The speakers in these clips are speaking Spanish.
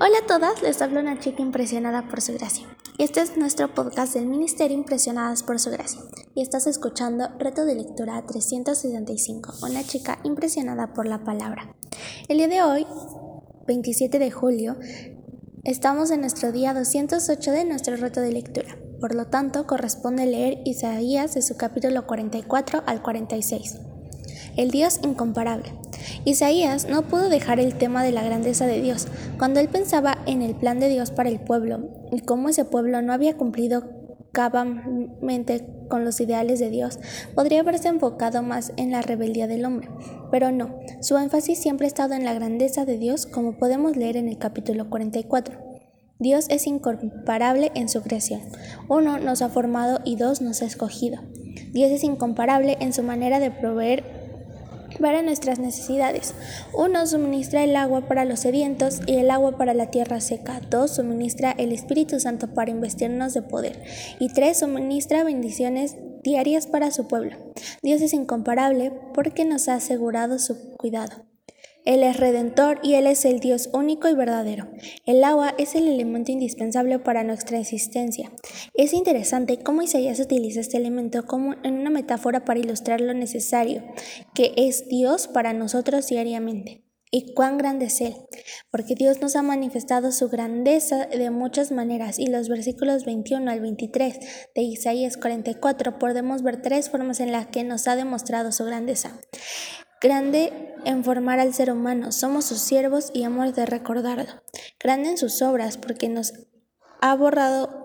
Hola a todas, les habla una chica impresionada por su gracia. Este es nuestro podcast del Ministerio Impresionadas por su gracia. Y estás escuchando Reto de Lectura 365, una chica impresionada por la palabra. El día de hoy, 27 de julio, estamos en nuestro día 208 de nuestro reto de lectura. Por lo tanto, corresponde leer Isaías de su capítulo 44 al 46. El Dios incomparable. Isaías no pudo dejar el tema de la grandeza de Dios cuando él pensaba en el plan de Dios para el pueblo y cómo ese pueblo no había cumplido cabalmente con los ideales de Dios, podría haberse enfocado más en la rebeldía del hombre. Pero no, su énfasis siempre ha estado en la grandeza de Dios, como podemos leer en el capítulo 44. Dios es incomparable en su creación. Uno nos ha formado y dos nos ha escogido. Dios es incomparable en su manera de proveer para nuestras necesidades. Uno suministra el agua para los sedientos y el agua para la tierra seca. Dos suministra el Espíritu Santo para investirnos de poder. Y tres suministra bendiciones diarias para su pueblo. Dios es incomparable porque nos ha asegurado su cuidado. Él es redentor y Él es el Dios único y verdadero. El agua es el elemento indispensable para nuestra existencia. Es interesante cómo Isaías utiliza este elemento como en una metáfora para ilustrar lo necesario, que es Dios para nosotros diariamente. Y cuán grande es Él, porque Dios nos ha manifestado su grandeza de muchas maneras y los versículos 21 al 23 de Isaías 44 podemos ver tres formas en las que nos ha demostrado su grandeza grande en formar al ser humano, somos sus siervos y hemos de recordarlo. Grande en sus obras, porque nos ha borrado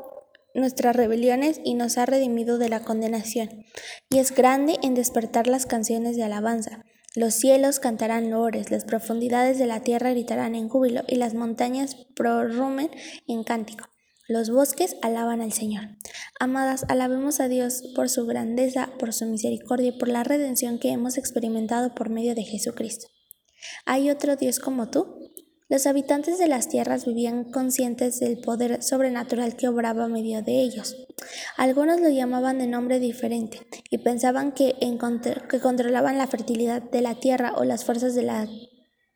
nuestras rebeliones y nos ha redimido de la condenación. Y es grande en despertar las canciones de alabanza. Los cielos cantarán loores, las profundidades de la tierra gritarán en júbilo y las montañas prorrumen en cántico. Los bosques alaban al Señor. Amadas, alabemos a Dios por su grandeza, por su misericordia y por la redención que hemos experimentado por medio de Jesucristo. ¿Hay otro Dios como tú? Los habitantes de las tierras vivían conscientes del poder sobrenatural que obraba a medio de ellos. Algunos lo llamaban de nombre diferente y pensaban que, que controlaban la fertilidad de la tierra o las fuerzas de la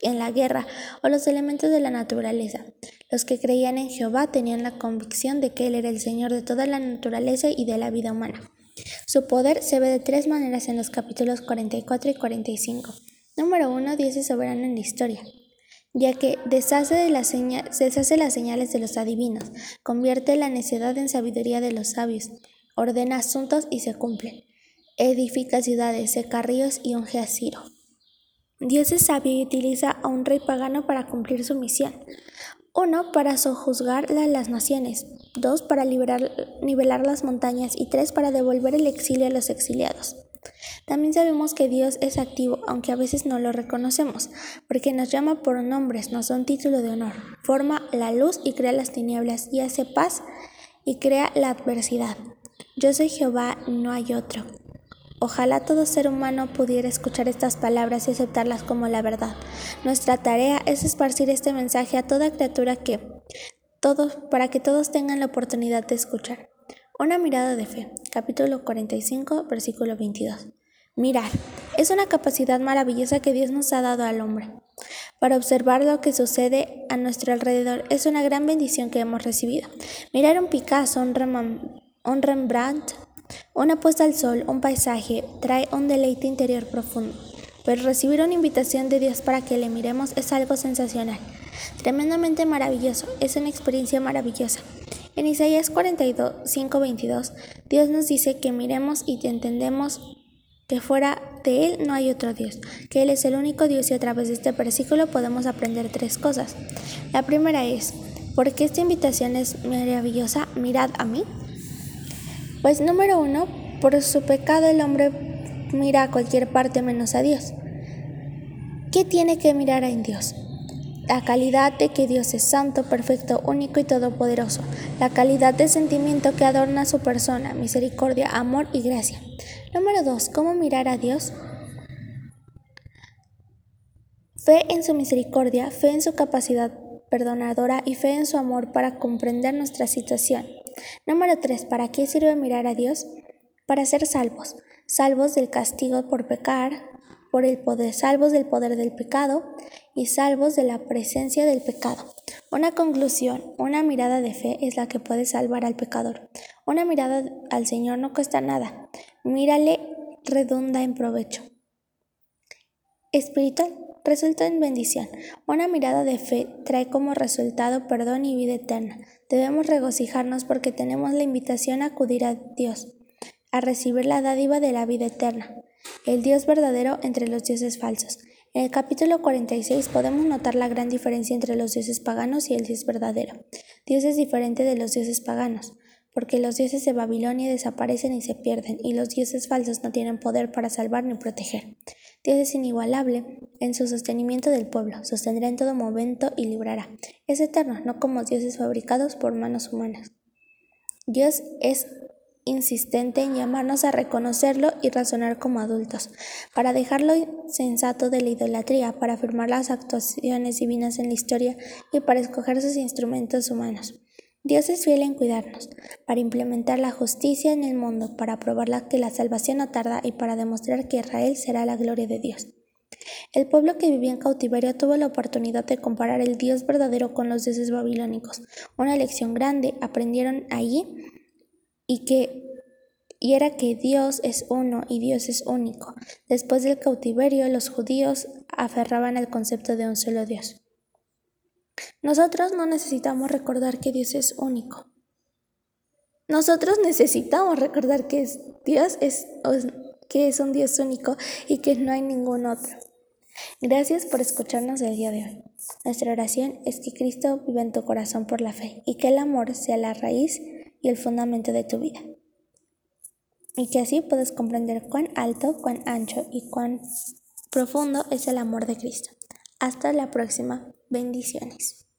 en la guerra o los elementos de la naturaleza. Los que creían en Jehová tenían la convicción de que Él era el Señor de toda la naturaleza y de la vida humana. Su poder se ve de tres maneras en los capítulos 44 y 45. Número 1. Dios es soberano en la historia, ya que deshace, de la deshace las señales de los adivinos, convierte la necedad en sabiduría de los sabios, ordena asuntos y se cumplen, edifica ciudades, seca ríos y unge a Ciro. Dios es sabio y utiliza a un rey pagano para cumplir su misión. Uno, para sojuzgar a las naciones. Dos, para nivelar las montañas. Y tres, para devolver el exilio a los exiliados. También sabemos que Dios es activo, aunque a veces no lo reconocemos, porque nos llama por nombres, nos da un título de honor. Forma la luz y crea las tinieblas, y hace paz y crea la adversidad. Yo soy Jehová, no hay otro. Ojalá todo ser humano pudiera escuchar estas palabras y aceptarlas como la verdad. Nuestra tarea es esparcir este mensaje a toda criatura que todos para que todos tengan la oportunidad de escuchar. Una mirada de fe. Capítulo 45, versículo 22. Mirar es una capacidad maravillosa que Dios nos ha dado al hombre. Para observar lo que sucede a nuestro alrededor es una gran bendición que hemos recibido. Mirar un Picasso, un, Rembrandt, una puesta al sol, un paisaje, trae un deleite interior profundo. Pero recibir una invitación de Dios para que le miremos es algo sensacional, tremendamente maravilloso, es una experiencia maravillosa. En Isaías 42, 22, Dios nos dice que miremos y entendemos que fuera de Él no hay otro Dios, que Él es el único Dios y a través de este versículo podemos aprender tres cosas. La primera es, ¿por qué esta invitación es maravillosa? Mirad a mí. Pues número uno, por su pecado el hombre mira a cualquier parte menos a Dios. ¿Qué tiene que mirar en Dios? La calidad de que Dios es santo, perfecto, único y todopoderoso. La calidad de sentimiento que adorna su persona, misericordia, amor y gracia. Número dos, ¿cómo mirar a Dios? Fe en su misericordia, fe en su capacidad perdonadora y fe en su amor para comprender nuestra situación. Número 3. ¿Para qué sirve mirar a Dios? Para ser salvos, salvos del castigo por pecar, por el poder, salvos del poder del pecado y salvos de la presencia del pecado. Una conclusión, una mirada de fe es la que puede salvar al pecador. Una mirada al Señor no cuesta nada. Mírale redunda en provecho. Espiritual resulta en bendición. Una mirada de fe trae como resultado perdón y vida eterna. Debemos regocijarnos porque tenemos la invitación a acudir a Dios, a recibir la dádiva de la vida eterna, el Dios verdadero entre los dioses falsos. En el capítulo 46 podemos notar la gran diferencia entre los dioses paganos y el Dios verdadero. Dios es diferente de los dioses paganos, porque los dioses de Babilonia desaparecen y se pierden, y los dioses falsos no tienen poder para salvar ni proteger. Dios es inigualable en su sostenimiento del pueblo, sostendrá en todo momento y librará. Es eterno, no como dioses fabricados por manos humanas. Dios es insistente en llamarnos a reconocerlo y razonar como adultos, para dejarlo sensato de la idolatría, para afirmar las actuaciones divinas en la historia y para escoger sus instrumentos humanos. Dios es fiel en cuidarnos, para implementar la justicia en el mundo, para probar que la salvación no tarda y para demostrar que Israel será la gloria de Dios. El pueblo que vivía en cautiverio tuvo la oportunidad de comparar el Dios verdadero con los dioses babilónicos. Una lección grande aprendieron allí y que y era que Dios es uno y Dios es único. Después del cautiverio, los judíos aferraban al concepto de un solo Dios. Nosotros no necesitamos recordar que Dios es único. Nosotros necesitamos recordar que Dios es, que es un Dios único y que no hay ningún otro. Gracias por escucharnos el día de hoy. Nuestra oración es que Cristo viva en tu corazón por la fe y que el amor sea la raíz y el fundamento de tu vida. Y que así puedas comprender cuán alto, cuán ancho y cuán profundo es el amor de Cristo. Hasta la próxima. Bendiciones.